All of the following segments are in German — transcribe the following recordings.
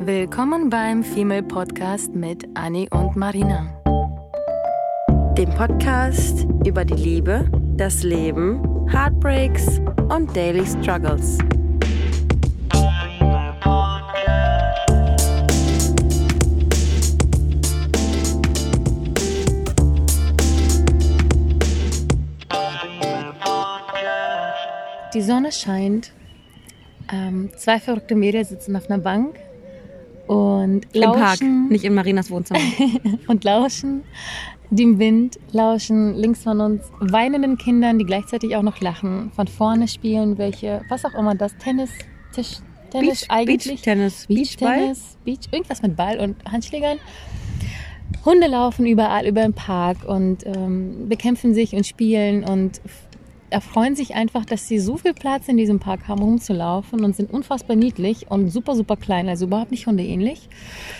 Willkommen beim Female Podcast mit Annie und Marina. Dem Podcast über die Liebe, das Leben, Heartbreaks und Daily Struggles. Die Sonne scheint. Ähm, zwei verrückte Mädels sitzen auf einer Bank und Im Park, lauschen nicht in Marinas Wohnzimmer. und lauschen dem Wind, lauschen links von uns weinenden Kindern, die gleichzeitig auch noch lachen. Von vorne spielen welche, was auch immer das, Tennis, Tisch, Tennis eigentlich. Beach-Tennis. Beachball? Beach-Tennis, Beach, irgendwas mit Ball und Handschlägern. Hunde laufen überall über den Park und ähm, bekämpfen sich und spielen und erfreuen sich einfach, dass sie so viel Platz in diesem Park haben, rumzulaufen und sind unfassbar niedlich und super, super klein, also überhaupt nicht hundeähnlich.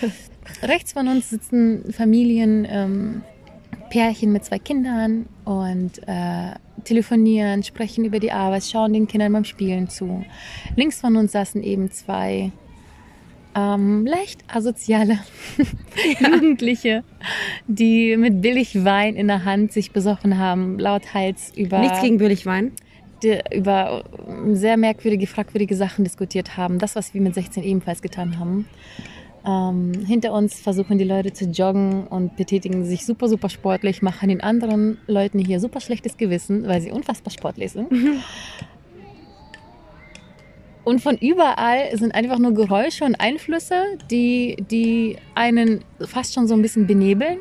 Rechts von uns sitzen Familien, ähm, Pärchen mit zwei Kindern und äh, telefonieren, sprechen über die Arbeit, schauen den Kindern beim Spielen zu. Links von uns saßen eben zwei ähm, leicht asoziale Jugendliche, die mit Billigwein in der Hand sich besoffen haben, lauthals über, Nichts gegen Billigwein. die, über sehr merkwürdige, fragwürdige Sachen diskutiert haben. Das, was wir mit 16 ebenfalls getan haben. Ähm, hinter uns versuchen die Leute zu joggen und betätigen sich super, super sportlich, machen den anderen Leuten hier super schlechtes Gewissen, weil sie unfassbar sportlich sind. Und von überall sind einfach nur Geräusche und Einflüsse, die, die einen fast schon so ein bisschen benebeln.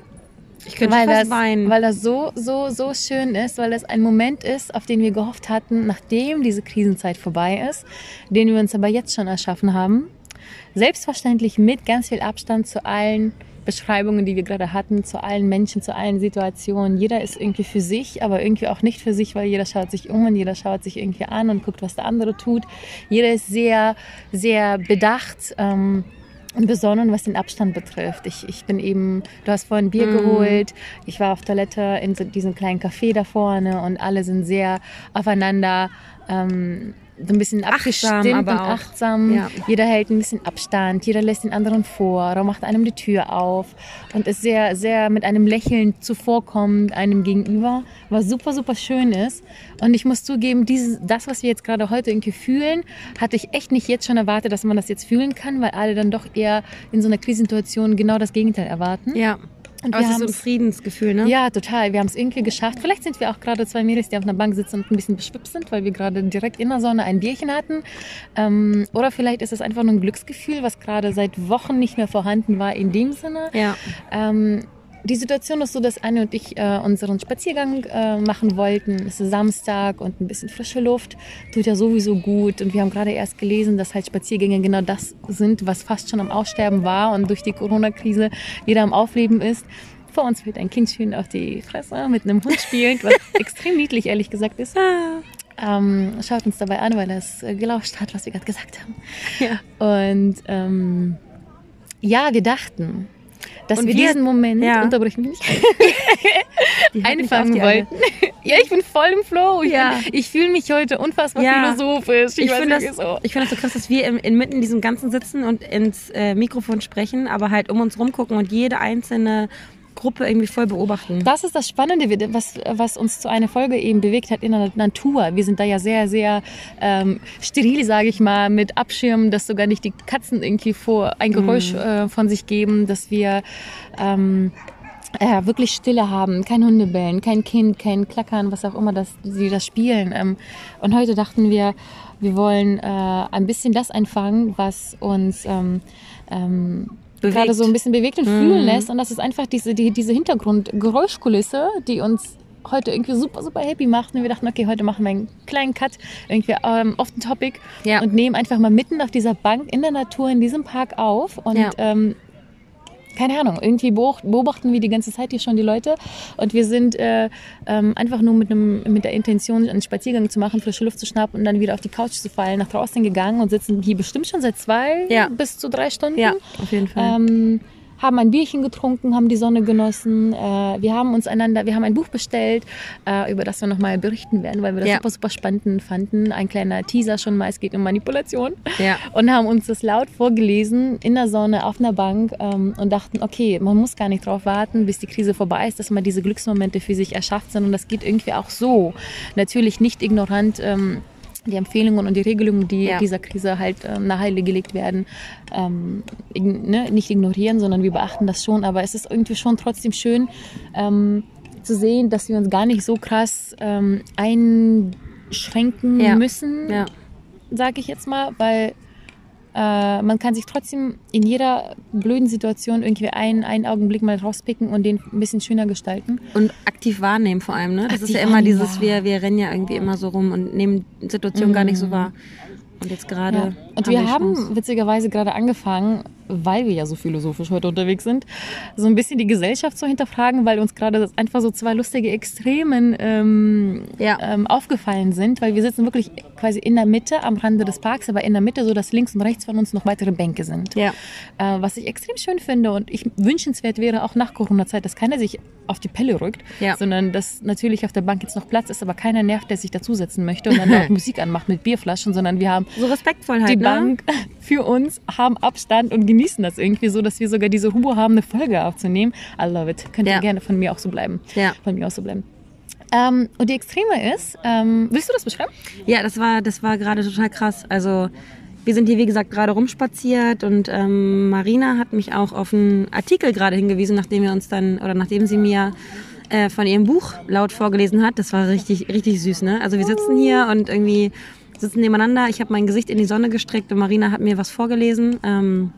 Ich könnte weil fast das, weinen. Weil das so, so, so schön ist, weil das ein Moment ist, auf den wir gehofft hatten, nachdem diese Krisenzeit vorbei ist, den wir uns aber jetzt schon erschaffen haben. Selbstverständlich mit ganz viel Abstand zu allen Beschreibungen, die wir gerade hatten, zu allen Menschen, zu allen Situationen. Jeder ist irgendwie für sich, aber irgendwie auch nicht für sich, weil jeder schaut sich um und jeder schaut sich irgendwie an und guckt, was der andere tut. Jeder ist sehr, sehr bedacht. Ähm, und besonnen, was den Abstand betrifft. Ich, ich bin eben, du hast vorhin Bier geholt, ich war auf Toilette in so diesem kleinen Café da vorne und alle sind sehr aufeinander ähm, so ein bisschen abgestimmt aber und auch. achtsam. Ja. Jeder hält ein bisschen Abstand, jeder lässt den anderen vor, oder macht einem die Tür auf und ist sehr, sehr mit einem Lächeln zuvorkommend einem gegenüber, was super, super schön ist. Und ich muss zugeben, dieses, das, was wir jetzt gerade heute irgendwie fühlen, hatte ich echt nicht jetzt schon erwartet, dass man das jetzt fühlen kann, weil alle dann doch eher in so einer Krisensituation genau das Gegenteil erwarten. Ja. Und Aber wir es ist so ein Friedensgefühl, ne? ja, total. Wir haben es irgendwie geschafft. Vielleicht sind wir auch gerade zwei Mädels, die auf einer Bank sitzen und ein bisschen beschwipst sind, weil wir gerade direkt in der Sonne ein Bierchen hatten. Ähm, oder vielleicht ist es einfach nur ein Glücksgefühl, was gerade seit Wochen nicht mehr vorhanden war in dem Sinne. Ja. Ähm, die Situation ist so, dass Anne und ich äh, unseren Spaziergang äh, machen wollten. Es ist Samstag und ein bisschen frische Luft tut ja sowieso gut. Und wir haben gerade erst gelesen, dass halt Spaziergänge genau das sind, was fast schon am Aussterben war und durch die Corona-Krise wieder am Aufleben ist. Vor uns fällt ein Kindchen auf die Fresse mit einem Hund spielend, was extrem niedlich, ehrlich gesagt ist. Ähm, schaut uns dabei an, weil er es äh, gelauscht hat, was wir gerade gesagt haben. Ja. Und ähm, ja, wir dachten, dass Und wir, wir- diesen Moment, ja. unterbrich mich nicht, einfangen die wollten. ja, ich bin voll im Flow. Ich, Ja. bin- ich fühle mich heute unfassbar Ja. philosophisch. Ich weiß finde das, nicht, so. ich finde das so krass, dass wir im, inmitten in diesem Ganzen sitzen und ins äh, Mikrofon sprechen, aber halt um uns rumgucken und jede einzelne Gruppe irgendwie voll beobachten. Das ist das Spannende, was, was uns zu einer Folge eben bewegt hat in der Natur. Wir sind da ja sehr, sehr ähm, steril, sage ich mal, mit Abschirmen, dass sogar nicht die Katzen irgendwie vor ein Geräusch äh, von sich geben, dass wir ähm, äh, wirklich Stille haben, kein Hundebellen, kein Kind, kein Klackern, was auch immer das, sie das spielen. Ähm, und heute dachten wir, wir wollen äh, ein bisschen das einfangen, was uns ähm, ähm, Bewegt. gerade so ein bisschen bewegt und fühlen lässt. Und das ist einfach diese, die, diese Hintergrundgeräuschkulisse, die uns heute irgendwie super, super happy macht. Und wir dachten, okay, heute machen wir einen kleinen Cut, irgendwie ähm, off the topic Ja. und nehmen einfach mal mitten auf dieser Bank in der Natur, in diesem Park auf. Und Ja. ähm, keine Ahnung, irgendwie beob- beobachten wir die ganze Zeit hier schon die Leute und wir sind äh, ähm, einfach nur mit, einem, mit der Intention, einen Spaziergang zu machen, frische Luft zu schnappen und dann wieder auf die Couch zu fallen, nach draußen gegangen und sitzen hier bestimmt schon seit zwei Ja. bis zu drei Stunden. Ja, auf jeden Fall. Ähm, haben ein Bierchen getrunken, haben die Sonne genossen. Äh, wir haben uns einander, wir haben ein Buch bestellt, äh, über das wir nochmal berichten werden, weil wir das Ja. super, super spannend fanden. Ein kleiner Teaser schon mal, es geht um Manipulation. Ja. Und haben uns das laut vorgelesen in der Sonne auf einer Bank ähm, und dachten, okay, man muss gar nicht drauf warten, bis die Krise vorbei ist, dass man diese Glücksmomente für sich erschafft, sondern das geht irgendwie auch so. Natürlich nicht ignorant. Ähm, die Empfehlungen und die Regelungen, die Ja. dieser Krise halt ähm, nahegelegt werden, ähm, ne, nicht ignorieren, sondern wir beachten das schon. Aber es ist irgendwie schon trotzdem schön ähm, zu sehen, dass wir uns gar nicht so krass ähm, einschränken Ja. müssen, Ja. sage ich jetzt mal, weil äh, man kann sich trotzdem in jeder blöden Situation irgendwie einen, einen Augenblick mal rauspicken und den ein bisschen schöner gestalten. Und aktiv wahrnehmen vor allem, ne? Das Aktiv ist ja immer dieses, wir, wir rennen ja irgendwie immer so rum und nehmen Situationen gar nicht so wahr. Und jetzt gerade. Ja. Und wir die haben witzigerweise gerade angefangen, weil wir ja so philosophisch heute unterwegs sind, so ein bisschen die Gesellschaft zu hinterfragen, weil uns gerade einfach so zwei lustige Extremen ähm, Ja. ähm, aufgefallen sind, weil wir sitzen wirklich quasi in der Mitte am Rande des Parks, aber in der Mitte, so dass links und rechts von uns noch weitere Bänke sind. Ja. Äh, was ich extrem schön finde und ich wünschenswert wäre auch nach Corona-Zeit, dass keiner sich auf die Pelle rückt, Ja. sondern dass natürlich auf der Bank jetzt noch Platz ist, aber keiner nervt, der sich dazusetzen möchte und dann laut Musik anmacht mit Bierflaschen, sondern wir haben So respektvoll halt, die ne? Bank für uns, haben Abstand und genießen das irgendwie so, dass wir sogar diese Hubo haben, eine Folge aufzunehmen. I love it. Könnt ihr Ja. gerne von mir auch so bleiben. Ja. Von mir auch so bleiben. Ähm, und die Extreme ist, ähm, willst du das beschreiben? Ja, das war, das war gerade total krass. Also wir sind hier, wie gesagt, gerade rumspaziert und ähm, Marina hat mich auch auf einen Artikel gerade hingewiesen, nachdem wir uns dann, oder nachdem sie mir äh, von ihrem Buch laut vorgelesen hat. Das war richtig, richtig süß, ne? Also wir sitzen hier und irgendwie sitzen nebeneinander. Ich habe mein Gesicht in die Sonne gestreckt und Marina hat mir was vorgelesen. Ähm,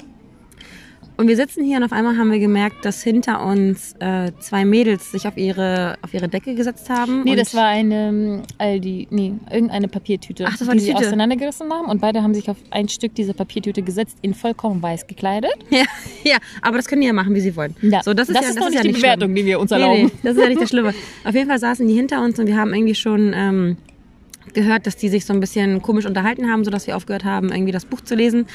und wir sitzen hier und auf einmal haben wir gemerkt, dass hinter uns äh, zwei Mädels sich auf ihre, auf ihre Decke gesetzt haben. Nee, das war eine ähm, Aldi, nee, irgendeine Papiertüte, Ach, das war die die sie Tüte. auseinandergerissen haben und beide haben sich auf ein Stück dieser Papiertüte gesetzt, in vollkommen weiß gekleidet. Ja, ja, aber das können die ja machen, wie sie wollen. Ja, so, das ist das ja, ist das ist nicht ja die nicht Bewertung, schlimm. die wir uns Nee, erlauben. nee, das ist ja nicht das Schlimme. Auf jeden Fall saßen die hinter uns und wir haben irgendwie schon ähm, gehört, dass die sich so ein bisschen komisch unterhalten haben, sodass wir aufgehört haben, irgendwie das Buch zu lesen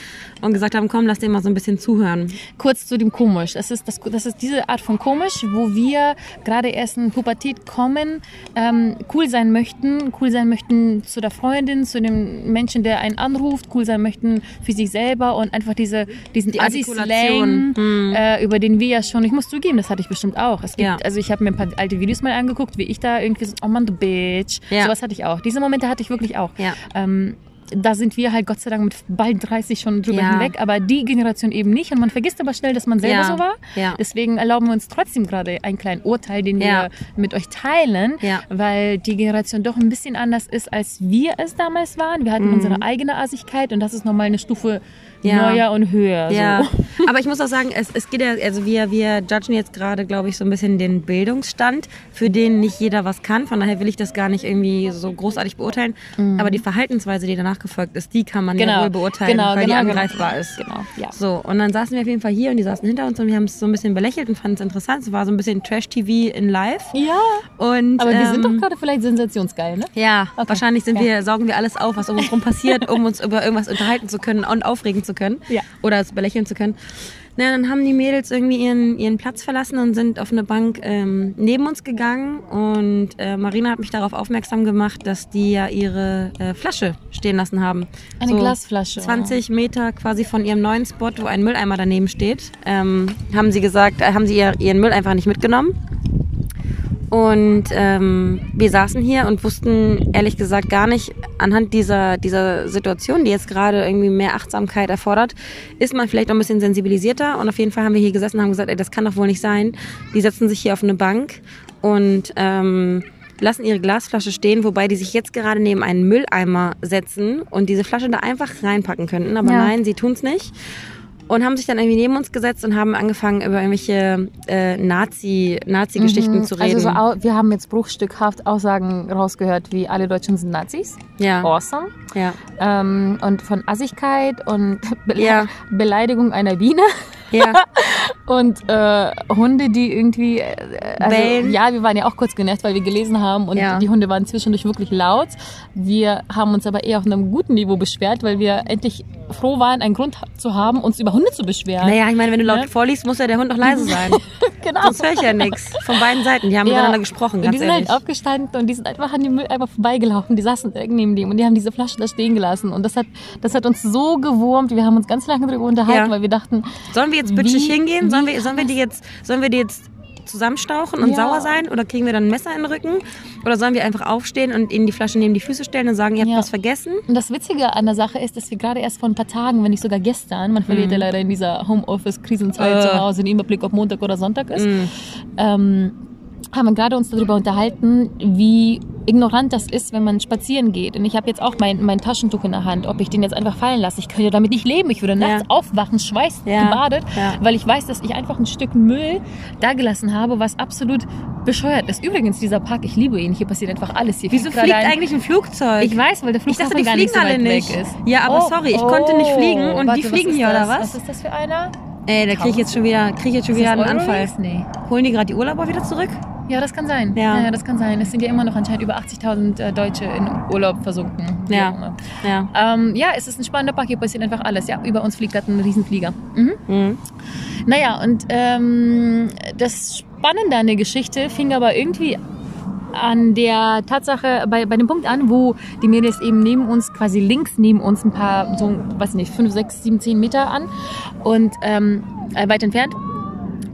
und gesagt haben, komm, lass den mal so ein bisschen zuhören. Kurz zu dem komisch. Das ist, das, das ist diese Art von komisch, wo wir gerade erst in Pubertät kommen, ähm, cool sein möchten, cool sein möchten zu der Freundin, zu dem Menschen, der einen anruft, cool sein möchten für sich selber und einfach diese, diesen Die Assi-Slang, Artikulation. Hm. äh, über den wir ja schon, ich muss zugeben, das hatte ich bestimmt auch. Es gibt, Ja. Also ich habe mir ein paar alte Videos mal angeguckt, wie ich da irgendwie so, oh Mann, du Bitch. Ja. Sowas hatte ich auch. Diese Momente hatte ich wirklich auch. Ja. Ähm, da sind wir halt Gott sei Dank mit bald 30 schon drüber Ja. hinweg, aber die Generation eben nicht. Und man vergisst aber schnell, dass man selber Ja. so war. Ja. Deswegen erlauben wir uns trotzdem gerade einen kleinen Urteil, den wir mit euch teilen, weil die Generation doch ein bisschen anders ist, als wir es damals waren. Wir hatten unsere eigene Assigkeit und das ist nochmal eine Stufe Mhm. Ja. neuer und höher. Ja, So. aber ich muss auch sagen, es, es geht ja, also wir, wir judgen jetzt gerade, glaube ich, so ein bisschen den Bildungsstand, für den nicht jeder was kann. Von daher will ich das gar nicht irgendwie so großartig beurteilen. Aber die Verhaltensweise, die danach gefolgt ist, die kann man ja Mhm. Genau. wohl beurteilen, Genau, weil genau, die genau. angreifbar ist. Genau, ja. So, und dann saßen wir auf jeden Fall hier und die saßen hinter uns und wir haben es so ein bisschen belächelt und fanden es interessant. Es war so ein bisschen Trash-TV in live. Ja, Und, aber wir sind ähm, doch gerade vielleicht sensationsgeil, ne? ja, Okay. wahrscheinlich sind Ja. wir, saugen wir alles auf, was um uns rum passiert, um uns über irgendwas unterhalten zu können und aufregen zu können. Ja. Oder es belächeln zu können. Na, dann haben die Mädels irgendwie ihren, ihren Platz verlassen und sind auf eine Bank ähm, neben uns gegangen. Und äh, Marina hat mich darauf aufmerksam gemacht, dass die ja ihre äh, Flasche stehen lassen haben. Eine Glasflasche. 20 Meter quasi von ihrem neuen Spot, wo ein Mülleimer daneben steht, ähm, haben sie gesagt, äh, haben sie ihr, ihren Müll einfach nicht mitgenommen. Und ähm, wir saßen hier und wussten ehrlich gesagt gar nicht, anhand dieser, dieser Situation, die jetzt gerade irgendwie mehr Achtsamkeit erfordert, ist man vielleicht auch ein bisschen sensibilisierter. Und auf jeden Fall haben wir hier gesessen und haben gesagt, ey, das kann doch wohl nicht sein. Die setzen sich hier auf eine Bank und ähm, lassen ihre Glasflasche stehen, wobei die sich jetzt gerade neben einen Mülleimer setzen und diese Flasche da einfach reinpacken könnten. Aber Ja. nein, sie tun's nicht. Und haben sich dann irgendwie neben uns gesetzt und haben angefangen, über irgendwelche äh, Nazi, Nazi-Geschichten zu reden. Also so, wir haben jetzt bruchstückhaft Aussagen rausgehört, wie alle Deutschen sind Nazis. ja, Awesome. ja, Ähm, und von Assigkeit und Bele Ja. Beleidigung einer Biene ja, und äh, Hunde, die irgendwie äh, also, Bellen. ja, wir waren ja auch kurz genervt, weil wir gelesen haben und Ja. die Hunde waren zwischendurch wirklich laut. Wir haben uns aber eher auf einem guten Niveau beschwert, weil wir endlich froh waren, einen Grund zu haben, uns über Hunde zu beschweren. Naja, ich meine, wenn du laut Ne? vorliest, muss ja der Hund noch leise sein. genau. Sonst höre ich ja nichts. Von beiden Seiten. Die haben miteinander gesprochen, und die sind ehrlich. halt aufgestanden und die sind einfach an dem Mülleimer vorbeigelaufen. Die saßen neben dem und die haben diese Flasche da stehen gelassen. Und das hat, das hat uns so gewurmt. Wir haben uns ganz lange darüber unterhalten, Ja. weil wir dachten, Sollen wir jetzt bitchig hingehen? Sollen wir, sollen wir die jetzt, sollen wir die jetzt zusammenstauchen und Ja. sauer sein? Oder kriegen wir dann ein Messer in den Rücken? Oder sollen wir einfach aufstehen und ihnen die Flasche neben die Füße stellen und sagen, ihr habt Ja. was vergessen? Und das Witzige an der Sache ist, dass wir gerade erst vor ein paar Tagen, wenn nicht sogar gestern, man verliert ja leider in dieser Homeoffice-Krisenzeit Mhm. Äh. zu Hause den Überblick, ob Montag oder Sonntag ist, Mm. ähm, haben wir gerade uns darüber unterhalten, wie ignorant das ist, wenn man spazieren geht. Und ich habe jetzt auch mein, mein Taschentuch in der Hand, ob ich den jetzt einfach fallen lasse. Ich könnte damit nicht leben. Ich würde nachts Ja. aufwachen, Schweiß Ja. Ja. weil ich weiß, dass ich einfach ein Stück Müll da gelassen habe, was absolut bescheuert ist. Übrigens, dieser Park, ich liebe ihn. Hier passiert einfach alles. Hier Wieso fliegt ein- eigentlich ein Flugzeug? Ich weiß, weil der Ich Flughafen dachte, die gar fliegen nicht so weit alle nicht. weg ist. Ja, aber sorry, ich konnte nicht fliegen und die was fliegen hier, das? oder was? Was ist das für einer? Ey, da kriege ich jetzt schon wieder, krieg ich jetzt schon wieder einen Anfall. Nee. Holen die gerade die Urlauber wieder zurück? Ja, das kann sein. Ja. Ja. das kann sein. Es sind ja immer noch anscheinend über 80.000 äh, Deutsche in Urlaub versunken. Ja. Ja. Ähm, ja, es ist ein spannender Park. Hier passiert einfach alles. Ja, über uns fliegt gerade ein Riesenflieger. Mhm. Mhm. Naja, und ähm, das Spannende an der Geschichte fing aber irgendwie an der Tatsache, bei, bei dem Punkt an, wo die Mädels eben neben uns, quasi links neben uns ein paar, so, weiß ich nicht, fünf, sechs, sieben, zehn Meter an und ähm, äh, weit entfernt.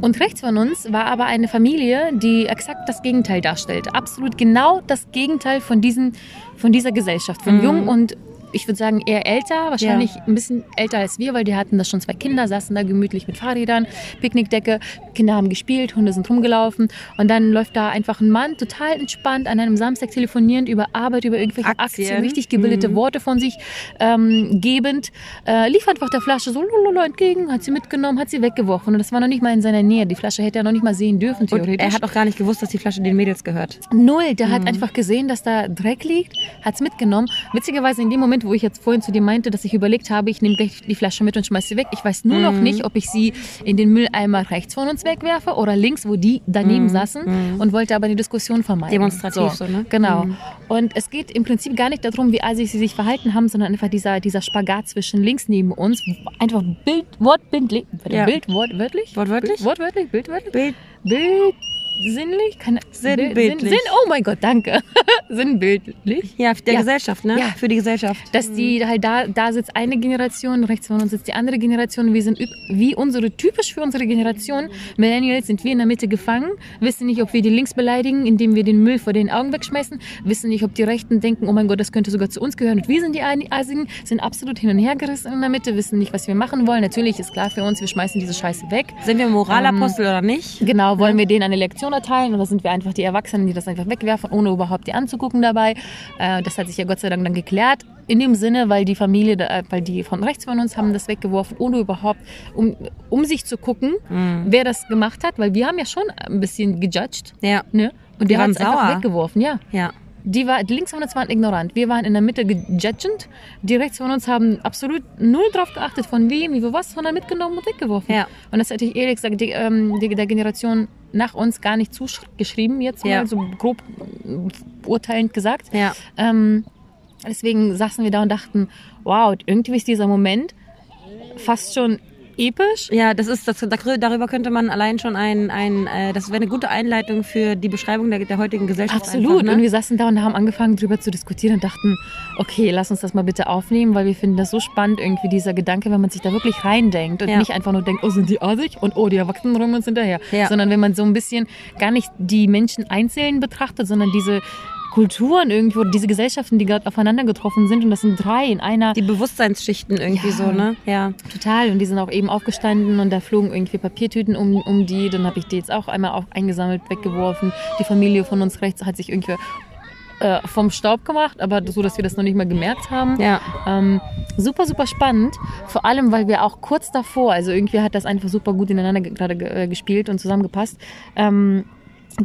Und rechts von uns war aber eine Familie, die exakt das Gegenteil darstellt. Absolut genau das Gegenteil von, diesen, von dieser Gesellschaft. Von Mhm. jung und ich würde sagen eher älter, wahrscheinlich ein bisschen älter als wir, weil die hatten da schon zwei Kinder, saßen da gemütlich mit Fahrrädern, Picknickdecke, Kinder haben gespielt, Hunde sind rumgelaufen und dann läuft da einfach ein Mann total entspannt an einem Samstag telefonierend über Arbeit, über irgendwelche Aktien, Aktien. richtig gebildete Mhm. Worte von sich ähm, gebend, äh, lief einfach der Flasche so lololo entgegen, hat sie mitgenommen, hat sie weggeworfen und das war noch nicht mal in seiner Nähe. Die Flasche hätte er noch nicht mal sehen dürfen, Und theoretisch. er hat auch gar nicht gewusst, dass die Flasche den Mädels gehört. Null, der hat einfach gesehen, dass da Dreck liegt, hat's mitgenommen. Witzigerweise in dem Moment, wo ich jetzt vorhin zu dir meinte, dass ich überlegt habe, ich nehme gleich die Flasche mit und schmeiß sie weg. Ich weiß nur noch nicht, ob ich sie in den Mülleimer rechts von uns wegwerfe oder links, wo die daneben saßen und wollte aber eine Diskussion vermeiden. Demonstrativ so, ne? Genau. Mhm. Und es geht im Prinzip gar nicht darum, wie assig sie sich verhalten haben, sondern einfach dieser, dieser Spagat zwischen links neben uns, einfach Bild, wortbildlich, Ja. Bild, wortwörtlich? Wortwörtlich? Bild, wortwörtlich, bildwörtlich? Bild. Bild, sinnlich? Keine, Sinnbildlich. Sinn, oh mein Gott, danke. Sinnbildlich. Ja, der Ja. Gesellschaft, ne? Ja. Für die Gesellschaft. Dass die halt da, da sitzt eine Generation, rechts von uns sitzt die andere Generation. Wir sind wie unsere, typisch für unsere Generation, Millennials, sind wir in der Mitte gefangen, wissen nicht, ob wir die Links beleidigen, indem wir den Müll vor den Augen wegschmeißen, wissen nicht, ob die Rechten denken, oh mein Gott, das könnte sogar zu uns gehören und wir sind die Asigen, sind absolut hin und her gerissen in der Mitte, wissen nicht, was wir machen wollen. Natürlich ist klar für uns, wir schmeißen diese Scheiße weg. Sind wir Moralapostel oder nicht? Genau, wollen wir denen eine Lektion erteilen oder sind wir einfach die Erwachsenen, die das einfach wegwerfen, ohne überhaupt die anzugucken dabei? Äh, das hat sich ja Gott sei Dank dann geklärt. In dem Sinne, weil die Familie, äh, weil die von rechts von uns haben das weggeworfen, ohne überhaupt, um, um sich zu gucken, Mhm. wer das gemacht hat, weil wir haben ja schon ein bisschen gejudged. Ja. Ne? Und hat waren es einfach weggeworfen, ja. Ja. Die, war, die links von uns waren ignorant. Wir waren in der Mitte gejudgend. Die rechts von uns haben absolut null drauf geachtet, von wem, wie wir was, sondern mitgenommen und weggeworfen. Ja. Und das hätte ich ehrlich gesagt die, ähm, die, der Generation nach uns gar nicht zugeschrieben, jetzt Ja. mal so grob urteilend gesagt. Ja. Ähm, deswegen saßen wir da und dachten, wow, irgendwie ist dieser Moment fast schon episch. Ja, das ist, das, darüber könnte man allein schon ein, ein äh, das wäre eine gute Einleitung für die Beschreibung der, der heutigen Gesellschaft. Absolut. Einfach, Und ne? wir saßen da und haben angefangen, drüber zu diskutieren und dachten, okay, lass uns das mal bitte aufnehmen, weil wir finden das so spannend, irgendwie dieser Gedanke, wenn man sich da wirklich reindenkt und Ja. nicht einfach nur denkt, oh, sind die assig und oh, die Erwachsenen räumen uns hinterher. Ja. Sondern wenn man so ein bisschen gar nicht die Menschen einzeln betrachtet, sondern diese Kulturen irgendwo, diese Gesellschaften, die gerade aufeinander getroffen sind und das sind drei in einer. die Bewusstseinsschichten irgendwie Ja. so, ne? Ja. Total. Und die sind auch eben aufgestanden und da flogen irgendwie Papiertüten um, um die. Dann habe ich die jetzt auch einmal auch eingesammelt, weggeworfen. Die Familie von uns rechts hat sich irgendwie äh, vom Staub gemacht, aber so, dass wir das noch nicht mal gemerkt haben. Ja. Ähm, super, super spannend. Vor allem, weil wir auch kurz davor, also irgendwie hat das einfach super gut ineinander ge- gerade ge- äh, gespielt und zusammengepasst. Ähm,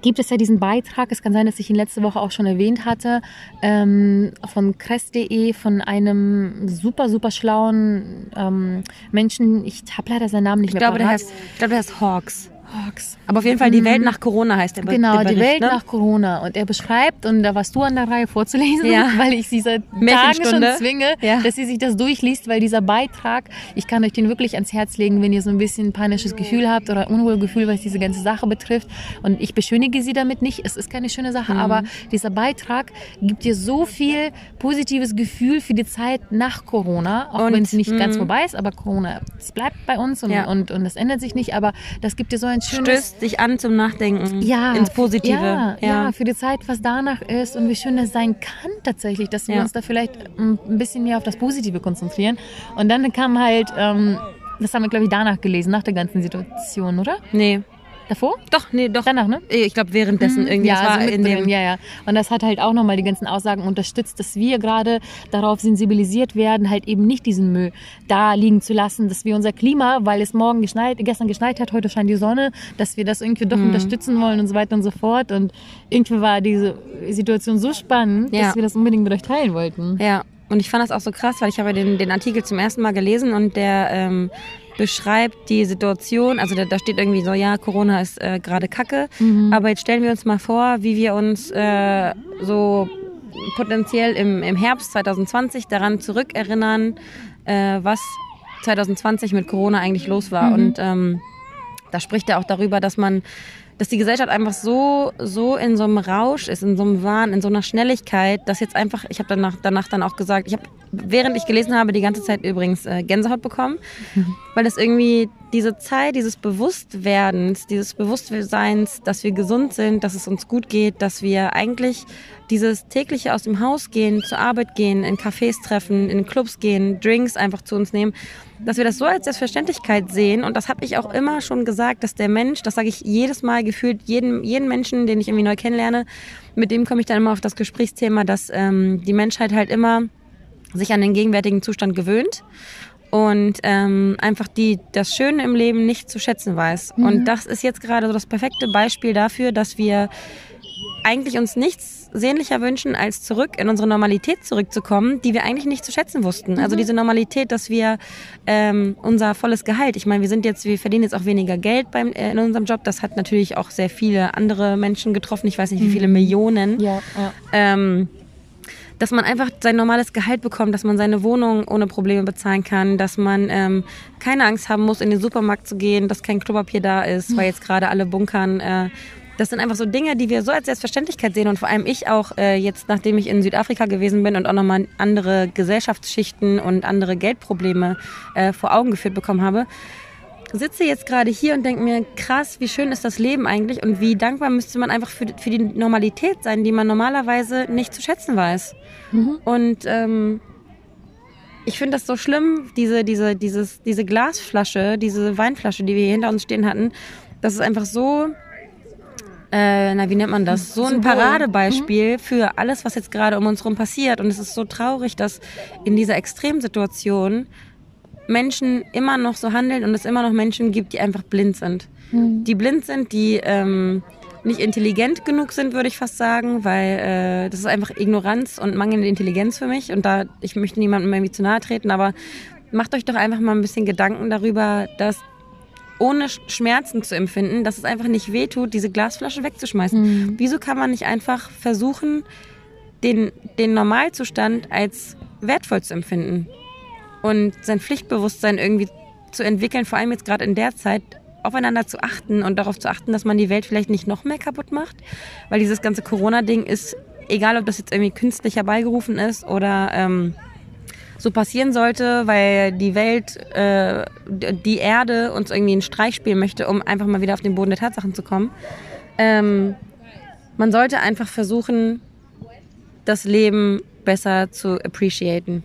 gibt es ja diesen Beitrag, es kann sein, dass ich ihn letzte Woche auch schon erwähnt hatte, ähm, von kress.de, von einem super, super schlauen ähm, Menschen. Ich habe leider seinen Namen nicht Ich mehr glaube, der heißt, ich glaube, der heißt Hawks. Fox. Aber auf jeden Fall die Welt nach Corona heißt der Be Genau, der die Bericht, Welt ne? nach Corona. Und er beschreibt, und da warst du an der Reihe vorzulesen, Ja. weil ich sie seit Tagen schon zwinge, Ja. dass sie sich das durchliest, weil dieser Beitrag, ich kann euch den wirklich ans Herz legen, wenn ihr so ein bisschen panisches Gefühl habt oder Unwohlgefühl, was diese ganze Sache betrifft. Und ich beschönige sie damit nicht, es ist keine schöne Sache, Mhm. aber dieser Beitrag gibt dir so viel positives Gefühl für die Zeit nach Corona, auch wenn es nicht ganz mhm. vorbei ist, aber Corona, es bleibt bei uns und, Ja. und, und das ändert sich nicht, aber das gibt dir so ein Stößt dich an zum Nachdenken. ja, Ins Positive. Ja, ja. für die Zeit, was danach ist und wie schön das sein kann tatsächlich, dass wir Ja. uns da vielleicht ähm, ein bisschen mehr auf das Positive konzentrieren. Und dann kam halt, ähm, das haben wir glaube ich danach gelesen, nach der ganzen Situation, oder? Nee. Davor? Doch, nee, doch. Danach, ne? Ich glaube währenddessen irgendwie. Ja, das war also in dem. ja, ja. Und das hat halt auch nochmal die ganzen Aussagen unterstützt, dass wir gerade darauf sensibilisiert werden, halt eben nicht diesen Müll da liegen zu lassen, dass wir unser Klima, weil es morgen geschneit, gestern geschneit hat, heute scheint die Sonne, dass wir das irgendwie doch unterstützen wollen und so weiter und so fort. Und irgendwie war diese Situation so spannend, Ja. dass wir das unbedingt mit euch teilen wollten. Ja, und ich fand das auch so krass, weil ich habe den, den Artikel zum ersten Mal gelesen und der ähm, beschreibt die Situation, also da, da steht irgendwie so, ja, Corona ist äh, gerade kacke, aber jetzt stellen wir uns mal vor, wie wir uns äh, so potenziell im, im Herbst 2020 daran zurückerinnern, äh, was 2020 mit Corona eigentlich los war. Und ähm, da spricht er auch darüber, dass man, dass die Gesellschaft einfach so, so in so einem Rausch ist, in so einem Wahn, in so einer Schnelligkeit, dass jetzt einfach, ich habe danach, danach dann auch gesagt, ich habe, während ich gelesen habe, die ganze Zeit übrigens äh, Gänsehaut bekommen, weil das irgendwie diese Zeit dieses Bewusstwerdens, dieses Bewusstseins, dass wir gesund sind, dass es uns gut geht, dass wir eigentlich dieses tägliche aus dem Haus gehen, zur Arbeit gehen, in Cafés treffen, in Clubs gehen, Drinks einfach zu uns nehmen, dass wir das so als Selbstverständlichkeit sehen. Und das habe ich auch immer schon gesagt, dass der Mensch, das sage ich jedes Mal gefühlt, jeden, jeden Menschen, den ich irgendwie neu kennenlerne, mit dem komme ich dann immer auf das Gesprächsthema, dass ähm, die Menschheit halt immer sich an den gegenwärtigen Zustand gewöhnt und ähm, einfach die das Schöne im Leben nicht zu schätzen weiß. Und das ist jetzt gerade so das perfekte Beispiel dafür, dass wir eigentlich uns nichts sehnlicher wünschen, als zurück in unsere Normalität zurückzukommen, die wir eigentlich nicht zu schätzen wussten. Also diese Normalität, dass wir ähm, unser volles Gehalt, ich meine, wir sind jetzt, wir verdienen jetzt auch weniger Geld beim, äh, in unserem Job. Das hat natürlich auch sehr viele andere Menschen getroffen. Ich weiß nicht, wie viele Millionen Ja, ja. ähm, dass man einfach sein normales Gehalt bekommt, dass man seine Wohnung ohne Probleme bezahlen kann, dass man ähm, keine Angst haben muss, in den Supermarkt zu gehen, dass kein Klopapier da ist, weil jetzt gerade alle bunkern. Äh, das sind einfach so Dinge, die wir so als Selbstverständlichkeit sehen und vor allem ich auch äh, jetzt, nachdem ich in Südafrika gewesen bin und auch nochmal andere Gesellschaftsschichten und andere Geldprobleme äh, vor Augen geführt bekommen habe, sitze jetzt gerade hier und denke mir, krass, wie schön ist das Leben eigentlich und wie dankbar müsste man einfach für, für die Normalität sein, die man normalerweise nicht zu schätzen weiß. Und ähm, ich finde das so schlimm, diese, diese, dieses, diese Glasflasche, diese Weinflasche, die wir hier hinter uns stehen hatten, das ist einfach so, äh, na, wie nennt man das? So ein. Paradebeispiel für alles, was jetzt gerade um uns herum passiert. Und es ist so traurig, dass in dieser Extremsituation Menschen immer noch so handeln und es immer noch Menschen gibt, die einfach blind sind. Die blind sind, die ähm, nicht intelligent genug sind, würde ich fast sagen, weil äh, das ist einfach Ignoranz und mangelnde Intelligenz für mich. Und da, ich möchte niemandem irgendwie zu nahe treten, aber macht euch doch einfach mal ein bisschen Gedanken darüber, dass ohne Sch- Schmerzen zu empfinden, dass es einfach nicht wehtut, diese Glasflasche wegzuschmeißen. Wieso kann man nicht einfach versuchen, den, den Normalzustand als wertvoll zu empfinden und sein Pflichtbewusstsein irgendwie zu entwickeln, vor allem jetzt gerade in der Zeit, aufeinander zu achten und darauf zu achten, dass man die Welt vielleicht nicht noch mehr kaputt macht, weil dieses ganze Corona-Ding ist, egal ob das jetzt irgendwie künstlich herbeigerufen ist oder ähm, so passieren sollte, weil die Welt, äh, die Erde uns irgendwie einen Streich spielen möchte, um einfach mal wieder auf den Boden der Tatsachen zu kommen. Ähm, man sollte einfach versuchen, das Leben besser zu appreciaten.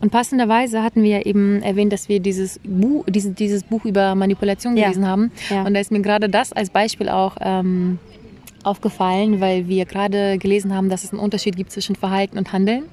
Und passenderweise hatten wir ja eben erwähnt, dass wir dieses Buch, dieses, dieses Buch über Manipulation Ja. gelesen haben. Ja. Und da ist mir gerade das als Beispiel auch ähm, aufgefallen, weil wir gerade gelesen haben, dass es einen Unterschied gibt zwischen Verhalten und Handeln.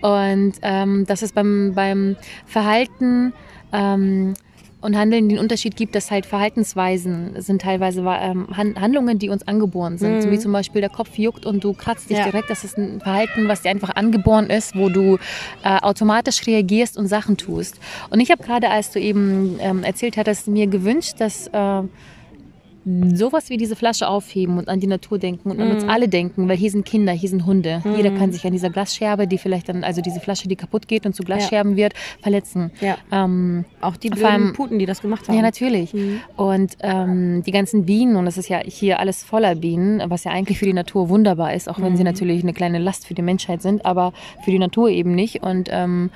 Und ähm, dass es beim, beim Verhalten ähm, und Handeln den Unterschied gibt, dass halt Verhaltensweisen sind teilweise ähm, Handlungen, die uns angeboren sind. Mhm. So wie zum Beispiel der Kopf juckt und du kratzt dich ja. direkt. Das ist ein Verhalten, was dir einfach angeboren ist, wo du äh, automatisch reagierst und Sachen tust. Und ich habe gerade, als du eben ähm, erzählt hattest, mir gewünscht, dass äh, sowas wie diese Flasche aufheben und an die Natur denken und an uns mhm. alle denken, weil hier sind Kinder, hier sind Hunde. Mhm. Jeder kann sich an dieser Glasscherbe, die vielleicht dann, also diese Flasche, die kaputt geht und zu Glasscherben ja. wird, verletzen. Ja. Ähm, Auch die blöden Puten, die das gemacht haben. Ja, natürlich. Mhm. Und ähm, die ganzen Bienen, und es ist ja hier alles voller Bienen, was ja eigentlich für die Natur wunderbar ist, auch wenn sie mhm. natürlich eine kleine Last für die Menschheit sind, aber für die Natur eben nicht. Und ähm,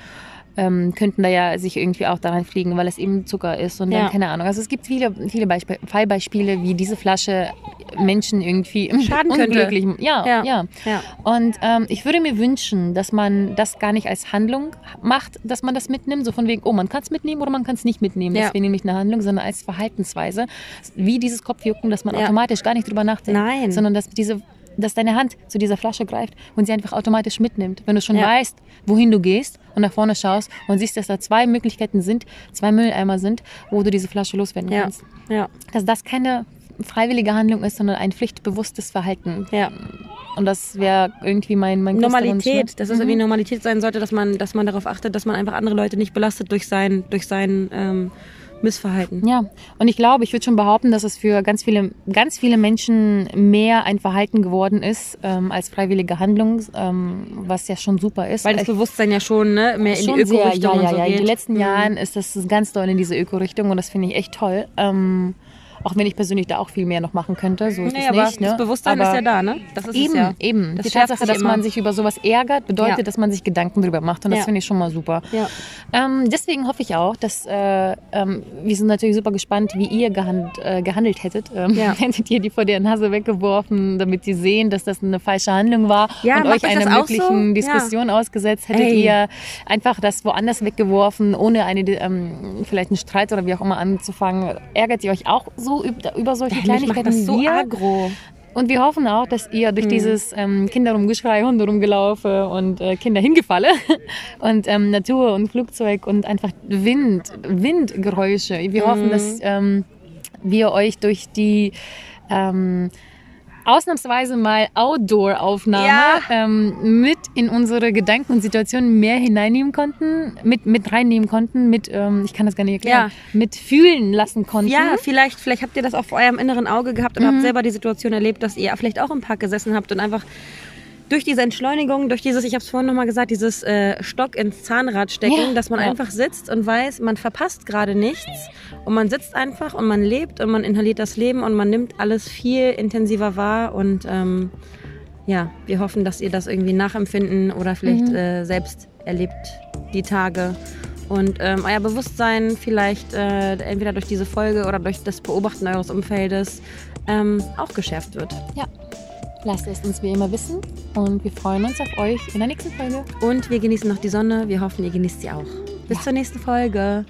ähm, könnten da ja sich irgendwie auch daran fliegen, weil es eben Zucker ist und ja. dann keine Ahnung. Also es gibt viele, viele Beisp Fallbeispiele, wie diese Flasche Menschen irgendwie schaden könnte. Ja, ja, ja. ja. Und ähm, ich würde mir wünschen, dass man das gar nicht als Handlung macht, dass man das mitnimmt, so von wegen, oh, man kann es mitnehmen oder man kann es nicht mitnehmen. Ja. Das wäre nämlich eine Handlung, sondern als Verhaltensweise, wie dieses Kopfjucken, dass man automatisch gar nicht drüber nachdenkt, Nein. sondern dass diese dass deine Hand zu dieser Flasche greift und sie einfach automatisch mitnimmt. Wenn du schon ja. weißt, wohin du gehst und nach vorne schaust und siehst, dass da zwei Möglichkeiten sind, zwei Mülleimer sind, wo du diese Flasche loswerden ja. kannst. Ja. Dass das keine freiwillige Handlung ist, sondern ein pflichtbewusstes Verhalten. Ja. Und das wäre irgendwie mein, mein Normalität, Wunsch, ne? dass es mhm. irgendwie Normalität sein sollte, dass man, dass man darauf achtet, dass man einfach andere Leute nicht belastet durch sein, durch sein ähm, Missverhalten. Ja, und ich glaube, ich würde schon behaupten, dass es für ganz viele, ganz viele Menschen mehr ein Verhalten geworden ist ähm, als freiwillige Handlung, ähm, was ja schon super ist. Weil das Bewusstsein ja schon ne, mehr in die Öko-Richtung ja, ja, so ja. geht. In den letzten mhm. Jahren ist das ganz doll in diese Öko-Richtung und das finde ich echt toll. Ähm, auch wenn ich persönlich da auch viel mehr noch machen könnte, so ist nee, es aber nicht. Ne? Das Bewusstsein aber ist ja da, ne? Das ist eben, ja. eben. Das die Tatsache, dass immer. man sich über sowas ärgert, bedeutet, ja. dass man sich Gedanken darüber macht und das finde ich schon mal super. Ähm, deswegen hoffe ich auch, dass äh, ähm, wir sind natürlich super gespannt, wie ihr gehand, äh, gehandelt hättet. Ähm, hättet ihr die vor der Nase weggeworfen, damit sie sehen, dass das eine falsche Handlung war und euch einer möglichen so? Diskussion ausgesetzt? Hättet Ey. ihr einfach das woanders weggeworfen, ohne eine ähm, vielleicht einen Streit oder wie auch immer anzufangen? Ärgert ihr euch auch so über, über solche Kleinigkeiten das so wir. Agro. Und wir hoffen auch, dass ihr durch hm. dieses ähm, Kinderrumgeschrei, Hunde rumgelaufe und äh, Kinder hingefalle und ähm, Natur und Flugzeug und einfach Wind, Windgeräusche. Wir hm. hoffen, dass ähm, wir euch durch die ähm, ausnahmsweise mal Outdoor-Aufnahme ja. ähm, mit in unsere Gedanken und Situationen mehr hineinnehmen konnten, mit, mit reinnehmen konnten, mit, ähm, ich kann das gar nicht erklären, ja. mit fühlen lassen konnten. Ja, vielleicht, vielleicht habt ihr das auch vor eurem inneren Auge gehabt und mhm. habt selber die Situation erlebt, dass ihr vielleicht auch im Park gesessen habt und einfach durch diese Entschleunigung, durch dieses, ich habe es vorhin nochmal gesagt, dieses äh, Stock ins Zahnrad stecken, ja, dass man ja. einfach sitzt und weiß, man verpasst gerade nichts und man sitzt einfach und man lebt und man inhaliert das Leben und man nimmt alles viel intensiver wahr und ähm, ja, wir hoffen, dass ihr das irgendwie nachempfinden oder vielleicht mhm. äh, selbst erlebt die Tage und ähm, euer Bewusstsein vielleicht äh, entweder durch diese Folge oder durch das Beobachten eures Umfeldes ähm, auch geschärft wird. Ja. Lasst es uns wie immer wissen und wir freuen uns auf euch in der nächsten Folge. Und wir genießen noch die Sonne. Wir hoffen, ihr genießt sie auch. Bis ja. zur nächsten Folge.